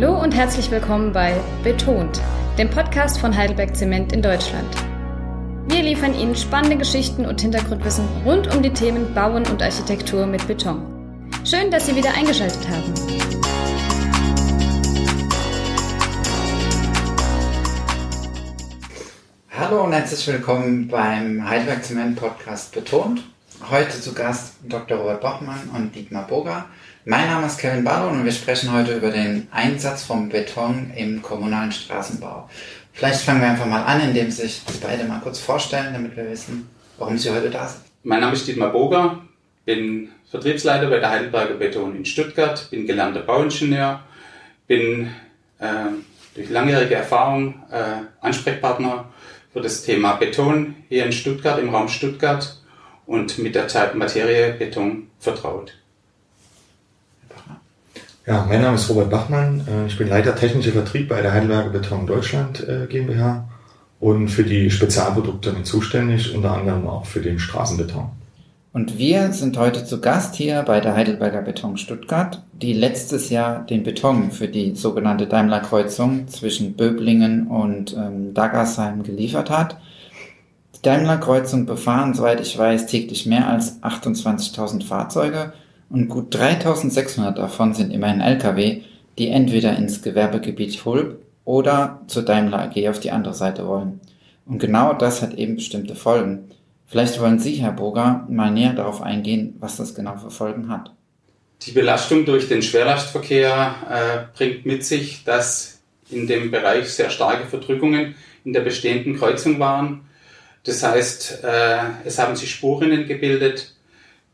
Hallo und herzlich willkommen bei Betont, dem Podcast von Heidelberg Zement in Deutschland. Wir liefern Ihnen spannende Geschichten und Hintergrundwissen rund um die Themen Bauen und Architektur mit Beton. Schön, dass Sie wieder eingeschaltet haben. Hallo und herzlich willkommen beim Heidelberg Zement Podcast Betont. Heute zu Gast Dr. Robert Bochmann und Dietmar Boger. Mein Name ist Kevin Barlow und wir sprechen heute über den Einsatz von Beton im kommunalen Straßenbau. Vielleicht fangen wir einfach mal an, indem Sie sich beide mal kurz vorstellen, damit wir wissen, warum Sie heute da sind. Mein Name ist Dietmar Boger, bin Vertriebsleiter bei der Heidelberger Beton in Stuttgart, bin gelernter Bauingenieur, bin äh, durch langjährige Erfahrung äh, Ansprechpartner für das Thema Beton hier in Stuttgart, im Raum Stuttgart und mit der Materie Beton vertraut. Ja, mein Name ist Robert Bachmann. Äh, ich bin Leiter technischer Vertrieb bei der Heidelberger Beton Deutschland äh, GmbH und für die Spezialprodukte mit zuständig, unter anderem auch für den Straßenbeton. Und wir sind heute zu Gast hier bei der Heidelberger Beton Stuttgart, die letztes Jahr den Beton für die sogenannte Daimler-Kreuzung zwischen Böblingen und ähm, Daggersheim geliefert hat. Die Daimler-Kreuzung befahren, soweit ich weiß, täglich mehr als 28.000 Fahrzeuge und gut 3600 davon sind immerhin Lkw, die entweder ins Gewerbegebiet Hulb oder zur Daimler AG auf die andere Seite wollen. Und genau das hat eben bestimmte Folgen. Vielleicht wollen Sie, Herr Boger, mal näher darauf eingehen, was das genau für Folgen hat. Die Belastung durch den Schwerlastverkehr äh, bringt mit sich, dass in dem Bereich sehr starke Verdrückungen in der bestehenden Kreuzung waren. Das heißt, äh, es haben sich Spurinnen gebildet,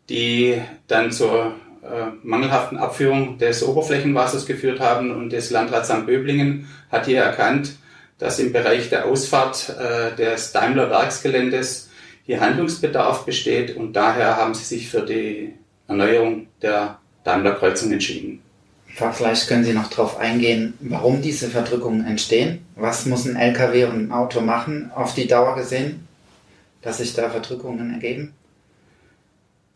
die dann zur äh, mangelhaften Abführung des Oberflächenwassers geführt haben. Und das Landratsamt Böblingen hat hier erkannt, dass im Bereich der Ausfahrt äh, des Daimler Werksgeländes hier Handlungsbedarf besteht und daher haben sie sich für die Erneuerung der Daimler-Kreuzung entschieden. Vielleicht können Sie noch darauf eingehen, warum diese Verdrückungen entstehen. Was muss ein LKW und ein Auto machen, auf die Dauer gesehen, dass sich da Verdrückungen ergeben?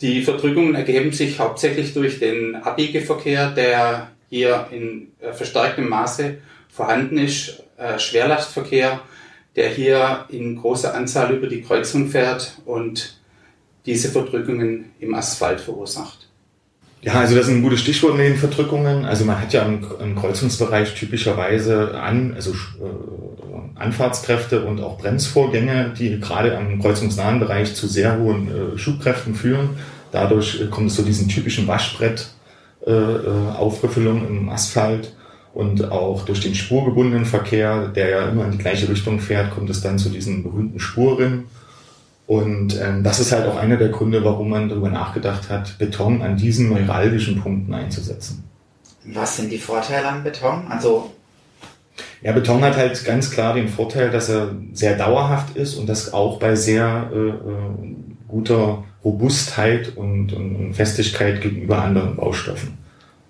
Die Verdrückungen ergeben sich hauptsächlich durch den Abbiegeverkehr, der hier in äh, verstärktem Maße vorhanden ist, äh, Schwerlastverkehr, der hier in großer Anzahl über die Kreuzung fährt und diese Verdrückungen im Asphalt verursacht. Ja, also das ist ein gutes Stichwort mit den Verdrückungen. Also man hat ja im, im Kreuzungsbereich typischerweise an, also äh, Anfahrtskräfte und auch Bremsvorgänge, die gerade am kreuzungsnahen Bereich zu sehr hohen äh, Schubkräften führen. Dadurch äh, kommt es zu diesen typischen Waschbrett äh, äh, Aufbefüllung im Asphalt und auch durch den spurgebundenen Verkehr, der ja immer in die gleiche Richtung fährt, kommt es dann zu diesen berühmten Spurrinnen. Und ähm, das ist halt auch einer der Gründe, warum man darüber nachgedacht hat, Beton an diesen neuralgischen Punkten einzusetzen. Was sind die Vorteile an Beton? Also ja, Beton hat halt ganz klar den Vorteil, dass er sehr dauerhaft ist und das auch bei sehr äh, äh guter Robustheit und, und, Festigkeit gegenüber anderen Baustoffen.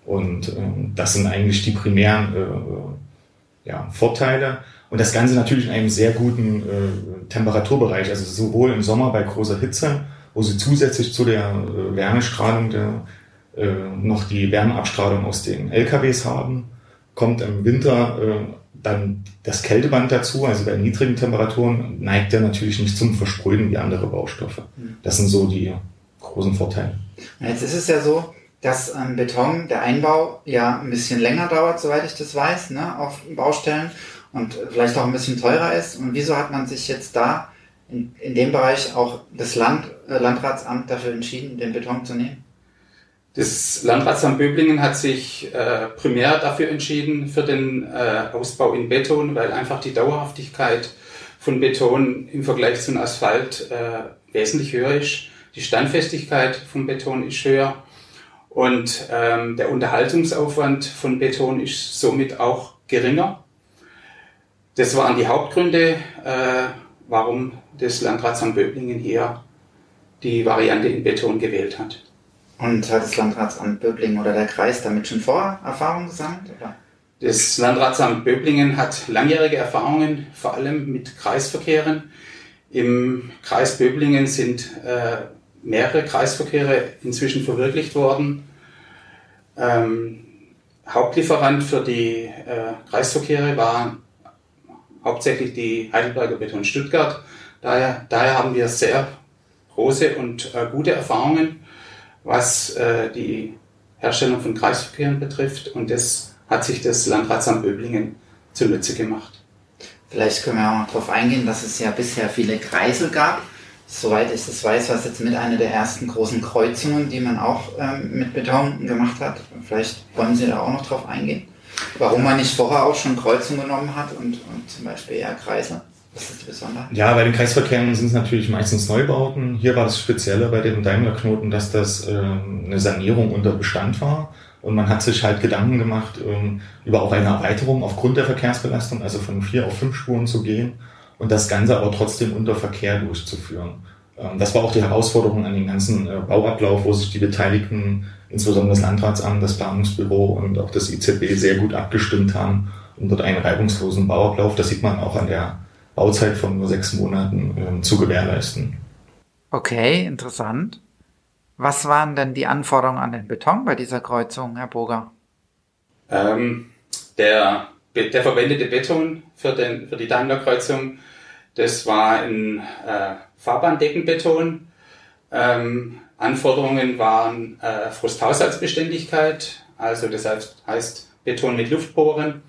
Und äh, das sind eigentlich die primären äh, ja, Vorteile. Und das Ganze natürlich in einem sehr guten äh, Temperaturbereich, also sowohl im Sommer bei großer Hitze, wo sie zusätzlich zu der äh, Wärmestrahlung der, äh, noch die Wärmeabstrahlung aus den LKWs haben, kommt im Winter äh, dann das Kälteband dazu, also bei niedrigen Temperaturen neigt er natürlich nicht zum Versprühen wie andere Baustoffe. Hm. Das sind so die großen Vorteile. Jetzt ist es ja so, dass ähm, Beton, der Einbau ja ein bisschen länger dauert, soweit ich das weiß, ne, auf Baustellen und vielleicht auch ein bisschen teurer ist. Und wieso hat man sich jetzt da in, in dem Bereich auch das Land, äh, Landratsamt dafür entschieden, den Beton zu nehmen? Das Landratsamt Böblingen hat sich äh, primär dafür entschieden, für den äh, Ausbau in Beton, weil einfach die Dauerhaftigkeit von Beton im Vergleich zum Asphalt äh, wesentlich höher ist. Die Standfestigkeit von Beton ist höher und ähm, der Unterhaltungsaufwand von Beton ist somit auch geringer. Das waren die Hauptgründe, äh, warum das Landratsamt Böblingen hier die Variante in Beton gewählt hat. Und hat das Landratsamt Böblingen oder der Kreis damit schon vorher Erfahrungen gesammelt? Oder? Das Landratsamt Böblingen hat langjährige Erfahrungen, vor allem mit Kreisverkehren. Im Kreis Böblingen sind äh, mehrere Kreisverkehre inzwischen verwirklicht worden. Ähm, Hauptlieferant für die äh, Kreisverkehre war hauptsächlich die Heidelberger Beton Stuttgart. Daher, daher haben wir sehr große und äh, gute Erfahrungen, was äh, die Herstellung von Kreisverkehren betrifft. Und das hat sich das Landratsamt Böblingen zunutze gemacht. Vielleicht können wir auch noch darauf eingehen, dass es ja bisher viele Kreisel gab. Soweit ich das weiß, war es jetzt mit einer der ersten großen Kreuzungen, die man auch ähm, mit Beton gemacht hat. Vielleicht wollen Sie da auch noch drauf eingehen. Warum man nicht vorher auch schon Kreuzungen genommen hat und, und zum Beispiel eher Kreise? Ja, bei den Kreisverkehren sind es natürlich meistens Neubauten. Hier war das Spezielle bei dem Daimler-Knoten, dass das ähm, eine Sanierung unter Bestand war. Und man hat sich halt Gedanken gemacht, ähm, über auch eine Erweiterung aufgrund der Verkehrsbelastung, also von vier auf fünf Spuren zu gehen und das Ganze aber trotzdem unter Verkehr durchzuführen. Ähm, das war auch die Herausforderung an den ganzen äh, Bauablauf, wo sich die Beteiligten, insbesondere das Landratsamt, das Planungsbüro und auch das IZB sehr gut abgestimmt haben, um dort einen reibungslosen Bauablauf, das sieht man auch an der Bauzeit von nur sechs Monaten, ähm, zu gewährleisten. Okay, interessant. Was waren denn die Anforderungen an den Beton bei dieser Kreuzung, Herr Boger? Ähm, der, der verwendete Beton für, den, für die Daimler-Kreuzung, das war ein äh, Fahrbahndeckenbeton. Ähm, Anforderungen waren äh, Frusthaushaltsbeständigkeit, also das heißt, Beton mit Luftporen.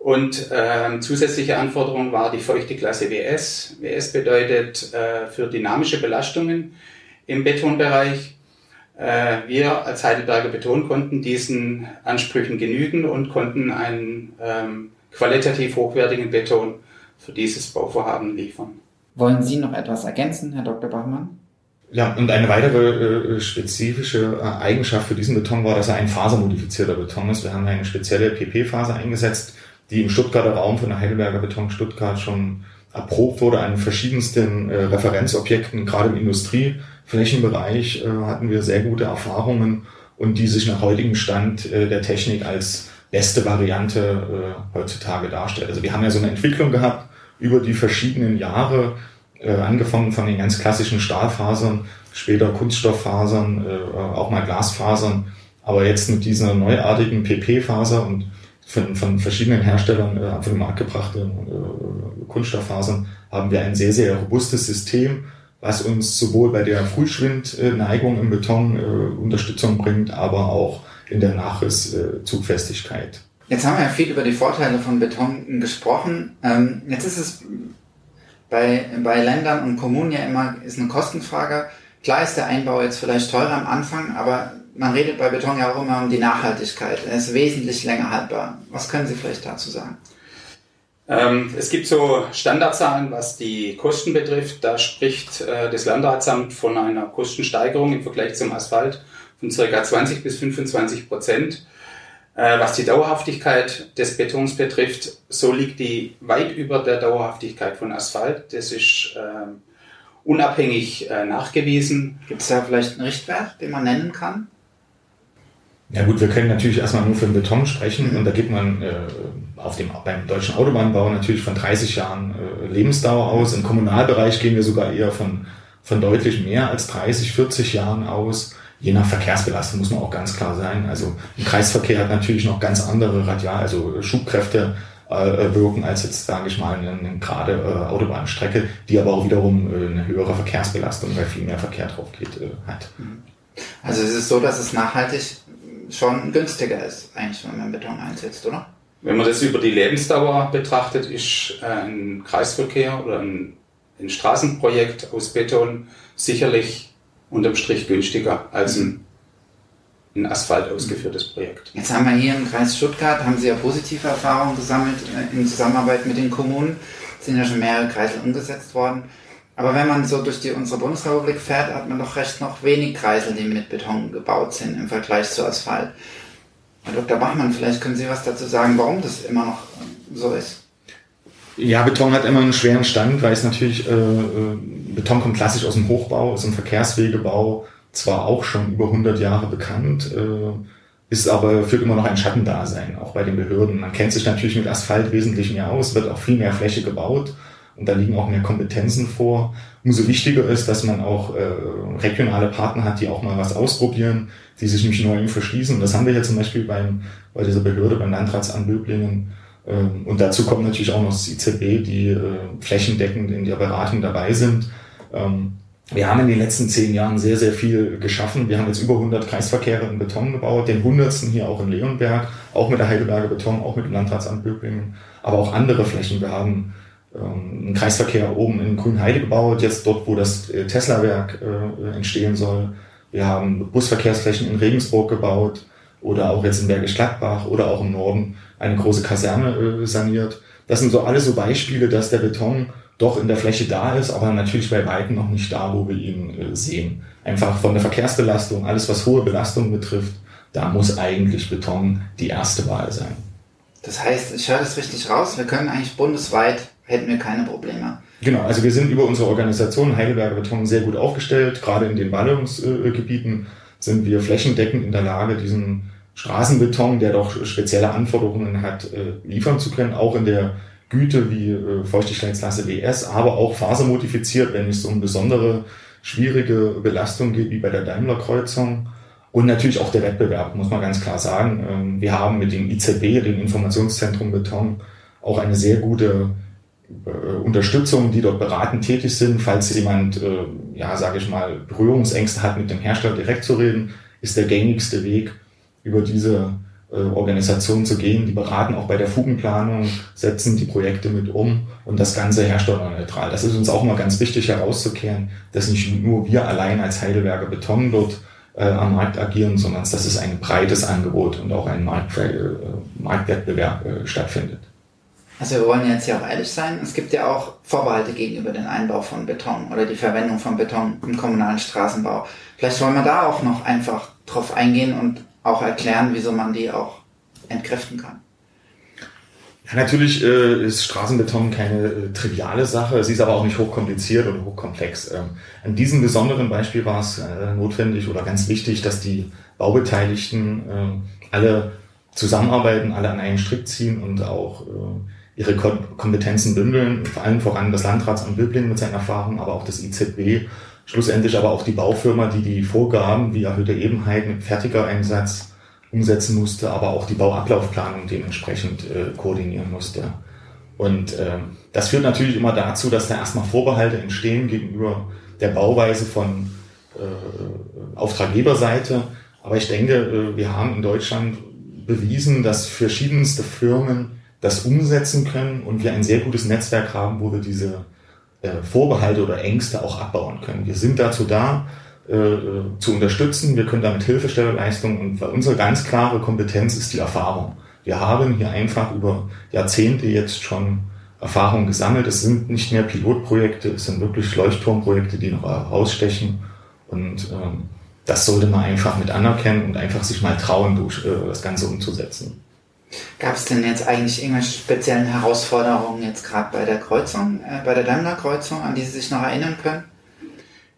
Und ähm, zusätzliche Anforderung war die feuchte Klasse WS. WS bedeutet äh, für dynamische Belastungen im Betonbereich. Äh, wir als Heidelberger Beton konnten diesen Ansprüchen genügen und konnten einen ähm, qualitativ hochwertigen Beton für dieses Bauvorhaben liefern. Wollen Sie noch etwas ergänzen, Herr Dr. Bachmann? Ja, und eine weitere äh, spezifische äh, Eigenschaft für diesen Beton war, dass er ein fasermodifizierter Beton ist. Wir haben eine spezielle PP-Faser eingesetzt, die im Stuttgarter Raum von der Heidelberger Beton Stuttgart schon erprobt wurde an verschiedensten äh, Referenzobjekten, gerade im Industrie- Flächenbereich äh, hatten wir sehr gute Erfahrungen und die sich nach heutigem Stand äh, der Technik als beste Variante äh, heutzutage darstellt. Also wir haben ja so eine Entwicklung gehabt über die verschiedenen Jahre, äh, angefangen von den ganz klassischen Stahlfasern, später Kunststofffasern, äh, auch mal Glasfasern, aber jetzt mit dieser neuartigen PP-Faser und von, von verschiedenen Herstellern äh, auf den Markt gebrachte äh, Kunststofffasern haben wir ein sehr, sehr robustes System, was uns sowohl bei der Frühschwindneigung im Beton äh, Unterstützung bringt, aber auch in der Nachrisszugfestigkeit. Jetzt haben wir ja viel über die Vorteile von Beton gesprochen. Ähm, jetzt ist es bei, bei Ländern und Kommunen ja immer ist eine Kostenfrage. Klar ist der Einbau jetzt vielleicht teurer am Anfang, aber man redet bei Beton ja auch immer um die Nachhaltigkeit. Er ist wesentlich länger haltbar. Was können Sie vielleicht dazu sagen? Ähm, es gibt so Standardzahlen, was die Kosten betrifft. Da spricht äh, das Landratsamt von einer Kostensteigerung im Vergleich zum Asphalt von ca. 20 bis 25 Prozent. Äh, was die Dauerhaftigkeit des Betons betrifft, so liegt die weit über der Dauerhaftigkeit von Asphalt. Das ist äh, unabhängig äh, nachgewiesen. Gibt es da vielleicht einen Richtwert, den man nennen kann? Ja gut, wir können natürlich erstmal nur für den Beton sprechen und da geht man äh, auf dem, beim deutschen Autobahnbau natürlich von 30 Jahren äh, Lebensdauer aus. Im Kommunalbereich gehen wir sogar eher von, von deutlich mehr als 30, 40 Jahren aus. Je nach Verkehrsbelastung muss man auch ganz klar sein. Also im Kreisverkehr hat natürlich noch ganz andere Radial, also Schubkräfte äh, wirken als jetzt, sage ich mal, eine, eine gerade äh, Autobahnstrecke, die aber auch wiederum äh, eine höhere Verkehrsbelastung, weil viel mehr Verkehr drauf geht, äh, hat. Also es ist so, dass es nachhaltig schon günstiger ist, eigentlich, wenn man Beton einsetzt, oder? Wenn man das über die Lebensdauer betrachtet, ist äh, ein Kreisverkehr oder ein, ein Straßenprojekt aus Beton sicherlich unterm Strich günstiger als ein in Asphalt ausgeführtes Projekt. Jetzt haben wir hier im Kreis Stuttgart, haben Sie ja positive Erfahrungen gesammelt äh, in Zusammenarbeit mit den Kommunen. Es sind ja schon mehrere Kreisel umgesetzt worden. Aber wenn man so durch die, unsere Bundesrepublik fährt, hat man doch recht noch wenig Kreisel, die mit Beton gebaut sind im Vergleich zu Asphalt. Herr Dr. Bachmann, vielleicht können Sie was dazu sagen, warum das immer noch so ist. Ja, Beton hat immer einen schweren Stand, weil es natürlich, äh, äh, Beton kommt klassisch aus dem Hochbau, aus dem Verkehrswegebau, zwar auch schon über 100 Jahre bekannt, äh, ist aber, führt immer noch ein Schattendasein, auch bei den Behörden. Man kennt sich natürlich mit Asphalt wesentlich mehr aus, wird auch viel mehr Fläche gebaut und da liegen auch mehr Kompetenzen vor. umso wichtiger ist, dass man auch äh, regionale Partner hat, die auch mal was ausprobieren, die sich nicht Neuem verschließen. Und das haben wir hier zum Beispiel beim, bei dieser Behörde, beim Landratsamt Böblingen. Ähm, und dazu kommt natürlich auch noch das ICB, die äh, flächendeckend in der Beratung dabei sind. Ähm, wir haben in den letzten zehn Jahren sehr, sehr viel geschaffen. Wir haben jetzt über 100 Kreisverkehre in Beton gebaut, den 100. hier auch in Leonberg, auch mit der Heidelberger Beton, auch mit dem Landratsamt Böblingen, aber auch andere Flächen. Wir haben ähm, einen Kreisverkehr oben in Grünheide gebaut, jetzt dort, wo das äh, Tesla-Werk äh, entstehen soll. Wir haben Busverkehrsflächen in Regensburg gebaut oder auch jetzt in Bergisch Gladbach oder auch im Norden eine große Kaserne äh, saniert. Das sind so alles so Beispiele, dass der Beton doch in der Fläche da ist, aber natürlich bei Weitem noch nicht da, wo wir ihn äh, sehen. Einfach von der Verkehrsbelastung, alles was hohe Belastung betrifft, da muss eigentlich Beton die erste Wahl sein. Das heißt, ich höre das richtig raus, wir können eigentlich bundesweit, hätten wir keine Probleme. Genau, also wir sind über unsere Organisation Heidelberger Beton sehr gut aufgestellt. Gerade in den Ballungsgebieten sind wir flächendeckend in der Lage, diesen Straßenbeton, der doch spezielle Anforderungen hat, äh, liefern zu können, auch in der Güte wie äh, Feuchtigkeitsklasse WS, aber auch fasermodifiziert, wenn es um besondere schwierige Belastung geht, wie bei der Daimler-Kreuzung. Und natürlich auch der Wettbewerb, muss man ganz klar sagen. Ähm, wir haben mit dem IZB, dem Informationszentrum Beton, auch eine sehr gute Unterstützung, die dort beratend tätig sind. Falls jemand, äh, ja, sage ich mal, Berührungsängste hat, mit dem Hersteller direkt zu reden, ist der gängigste Weg, über diese äh, Organisationen zu gehen. Die beraten auch bei der Fugenplanung, setzen die Projekte mit um und das Ganze herstellerneutral. Das ist uns auch mal ganz wichtig herauszukehren, dass nicht nur wir allein als Heidelberger Beton dort äh, am Markt agieren, sondern dass es ein breites Angebot und auch ein Markt, äh, Marktwettbewerb äh, stattfindet. Also wir wollen jetzt ja auch ehrlich sein, es gibt ja auch Vorbehalte gegenüber dem Einbau von Beton oder die Verwendung von Beton im kommunalen Straßenbau. Vielleicht wollen wir da auch noch einfach drauf eingehen und auch erklären, wieso man die auch entkräften kann. Ja, natürlich äh, ist Straßenbeton keine äh, triviale Sache, sie ist aber auch nicht hochkompliziert oder hochkomplex. Ähm, an diesem besonderen Beispiel war es äh, notwendig oder ganz wichtig, dass die Baubeteiligten ähm, alle zusammenarbeiten, alle an einen Strick ziehen und auch äh, ihre Kom Kompetenzen bündeln, vor allem voran das Landratsamt Böblingen mit seinen Erfahrungen, aber auch das IZB, schlussendlich aber auch die Baufirma, die die Vorgaben wie erhöhte Ebenheit mit fertiger Einsatz umsetzen musste, aber auch die Bauablaufplanung dementsprechend äh, koordinieren musste. Und äh, das führt natürlich immer dazu, dass da erstmal Vorbehalte entstehen gegenüber der Bauweise von äh, Auftraggeberseite. Aber ich denke, äh, wir haben in Deutschland bewiesen, dass verschiedenste Firmen das umsetzen können und wir ein sehr gutes Netzwerk haben, wo wir diese äh, Vorbehalte oder Ängste auch abbauen können. Wir sind dazu da, äh, zu unterstützen. Wir können damit Hilfestellerleistungen und unsere ganz klare Kompetenz ist die Erfahrung. Wir haben hier einfach über Jahrzehnte jetzt schon Erfahrung gesammelt. Es sind nicht mehr Pilotprojekte, es sind wirklich Leuchtturmprojekte, die noch herausstechen. Und ähm, das sollte man einfach mit anerkennen und einfach sich mal trauen, durch, äh, das Ganze umzusetzen. Gab es denn jetzt eigentlich irgendwelche speziellen Herausforderungen jetzt gerade bei der Kreuzung, äh, bei der Daimler-Kreuzung, an die Sie sich noch erinnern können?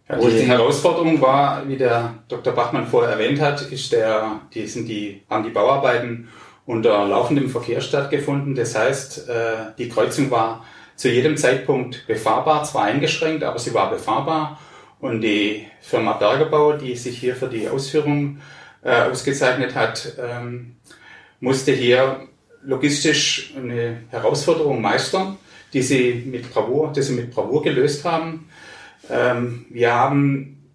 Ja, die Herausforderung war, wie der Dr. Bachmann vorher erwähnt hat, ist der, die sind die, haben die Bauarbeiten unter laufendem Verkehr stattgefunden. Das heißt, äh, die Kreuzung war zu jedem Zeitpunkt befahrbar, zwar eingeschränkt, aber sie war befahrbar. Und die Firma Bergebau, die sich hier für die Ausführung äh, ausgezeichnet hat, ähm, musste hier logistisch eine Herausforderung meistern, die sie mit Bravour, die sie mit Bravour gelöst haben. Ähm, wir haben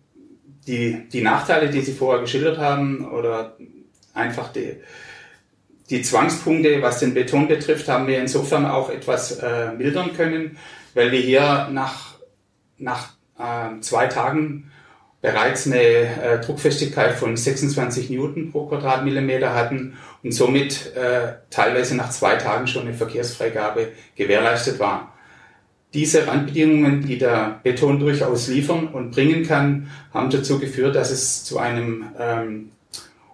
die, die Nachteile, die Sie vorher geschildert haben, oder einfach die, die Zwangspunkte, was den Beton betrifft, haben wir insofern auch etwas äh, mildern können, weil wir hier nach, nach äh, zwei Tagen bereits eine äh, Druckfestigkeit von 26 Newton pro Quadratmillimeter hatten und somit äh, teilweise nach zwei Tagen schon eine Verkehrsfreigabe gewährleistet war diese Randbedingungen, die der Beton durchaus liefern und bringen kann, haben dazu geführt, dass es zu einem ähm,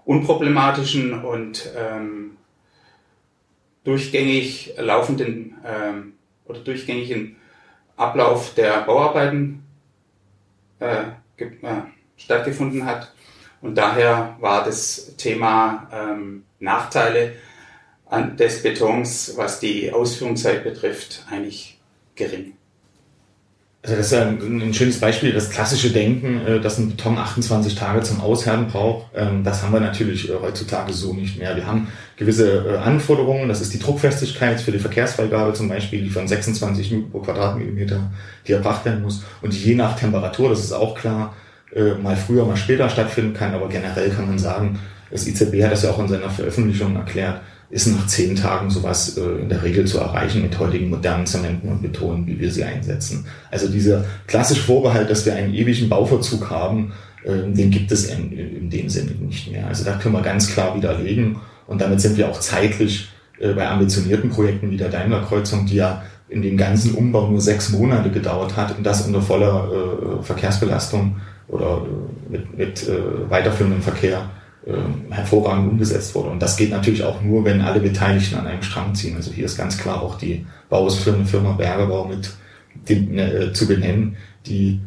unproblematischen und ähm, durchgängig laufenden ähm, oder durchgängigen Ablauf der Bauarbeiten äh, äh, stattgefunden hat. Und daher war das Thema ähm, Nachteile des Betons, was die Ausführungszeit betrifft, eigentlich gering. Also das ist ein, ein, schönes Beispiel, das klassische Denken, äh, dass ein Beton 28 Tage zum Aushärten braucht. Ähm, das haben wir natürlich äh, heutzutage so nicht mehr. Wir haben gewisse äh, Anforderungen, das ist die Druckfestigkeit für die Verkehrsfreigabe zum Beispiel, die von 26 Newton pro Quadratmillimeter, die erbracht werden muss. Und je nach Temperatur, das ist auch klar, mal früher, mal später stattfinden kann. Aber generell kann man sagen, das IZB hat das ja auch in seiner Veröffentlichung erklärt, ist nach zehn Tagen sowas äh, in der Regel zu erreichen mit heutigen modernen Zementen und Betonen, wie wir sie einsetzen. Also dieser klassische Vorbehalt, dass wir einen ewigen Bauverzug haben, äh, den gibt es in, in dem Sinne nicht mehr. Also da können wir ganz klar widerlegen und damit sind wir auch zeitlich äh, bei ambitionierten Projekten wie der Daimler-Kreuzung, die ja in dem ganzen Umbau nur sechs Monate gedauert hat und das unter voller äh, Verkehrsbelastung oder äh, mit, mit äh, weiterführendem Verkehr äh, hervorragend umgesetzt wurde. Und das geht natürlich auch nur, wenn alle Beteiligten an einem Strang ziehen. Also hier ist ganz klar auch die Bausfirma Firma Bergebau mit dem, äh, zu benennen, die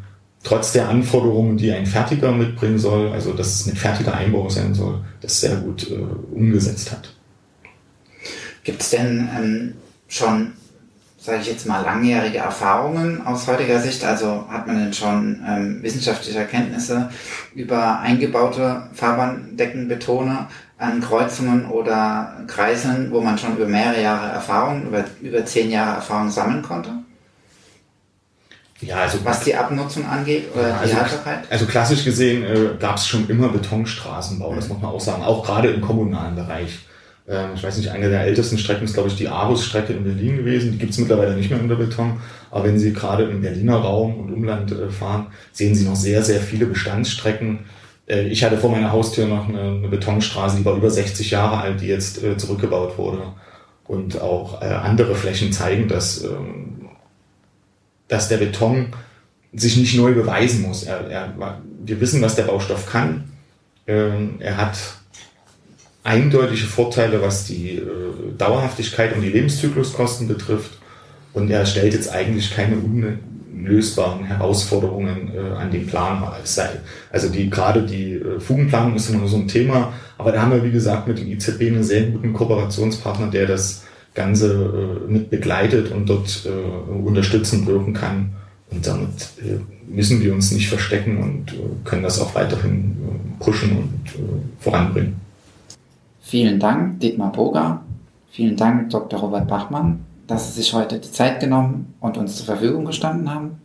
trotz der Anforderungen, die ein Fertiger mitbringen soll, also dass es ein fertiger Einbau sein soll, das sehr gut äh, umgesetzt hat. Gibt es denn ähm, schon sage ich jetzt mal, langjährige Erfahrungen aus heutiger Sicht? Also hat man denn schon ähm, wissenschaftliche Erkenntnisse über eingebaute Fahrbahndeckenbetone an Kreuzungen oder Kreiseln, wo man schon über mehrere Jahre Erfahrung, über, über zehn Jahre Erfahrung sammeln konnte? Ja, also was die Abnutzung angeht oder ja, also, die Haltbarkeit? Also klassisch gesehen äh, gab es schon immer Betonstraßenbau, das muss man auch sagen, auch gerade im kommunalen Bereich. Ähm, ich weiß nicht, eine der ältesten Strecken ist, glaube ich, die Arus-Strecke in Berlin gewesen. Die gibt es mittlerweile nicht mehr unter Beton. Aber wenn Sie gerade im Berliner Raum und Umland äh, fahren, sehen Sie noch sehr, sehr viele Bestandsstrecken. Äh, ich hatte vor meiner Haustür noch eine, eine, Betonstraße, die war über 60 Jahre alt, die jetzt äh, zurückgebaut wurde. Und auch andere Flächen zeigen, dass, ähm, dass der Beton sich nicht neu beweisen muss. Er, er, wir wissen, was der Baustoff kann. Ähm, er hat eindeutige Vorteile, was die äh, Dauerhaftigkeit und die Lebenszykluskosten betrifft. Und er stellt jetzt eigentlich keine unlösbaren Herausforderungen äh, an den Plan. Also die, gerade die äh, Fugenplanung ist immer nur so ein Thema. Aber da haben wir, wie gesagt, mit dem IZB einen sehr guten Kooperationspartner, der das Ganze äh, mit begleitet und dort äh, unterstützend wirken kann. Und damit äh, müssen wir uns nicht verstecken und äh, können das auch weiterhin äh, pushen und äh, voranbringen. Vielen Dank, Dietmar Boger. Vielen Dank, Dr. Robert Bachmann, dass Sie sich heute die Zeit genommen und uns zur Verfügung gestanden haben.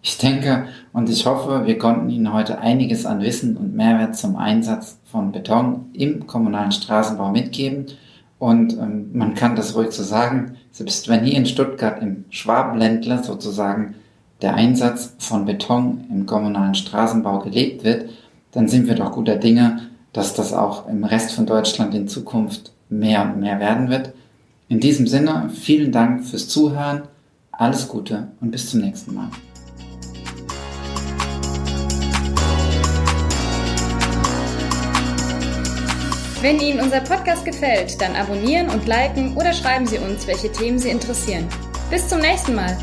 Ich denke und ich hoffe, wir konnten Ihnen heute einiges an Wissen und Mehrwert zum Einsatz von Beton im kommunalen Straßenbau mitgeben. Und ähm, man kann das ruhig so sagen, selbst wenn hier in Stuttgart im Schwabenländler sozusagen der Einsatz von Beton im kommunalen Straßenbau gelebt wird, dann sind wir doch guter Dinge, dass das auch im Rest von Deutschland in Zukunft mehr und mehr werden wird. In diesem Sinne, vielen Dank fürs Zuhören, alles Gute und bis zum nächsten Mal. Wenn Ihnen unser Podcast gefällt, dann abonnieren und liken oder schreiben Sie uns, welche Themen Sie interessieren. Bis zum nächsten Mal.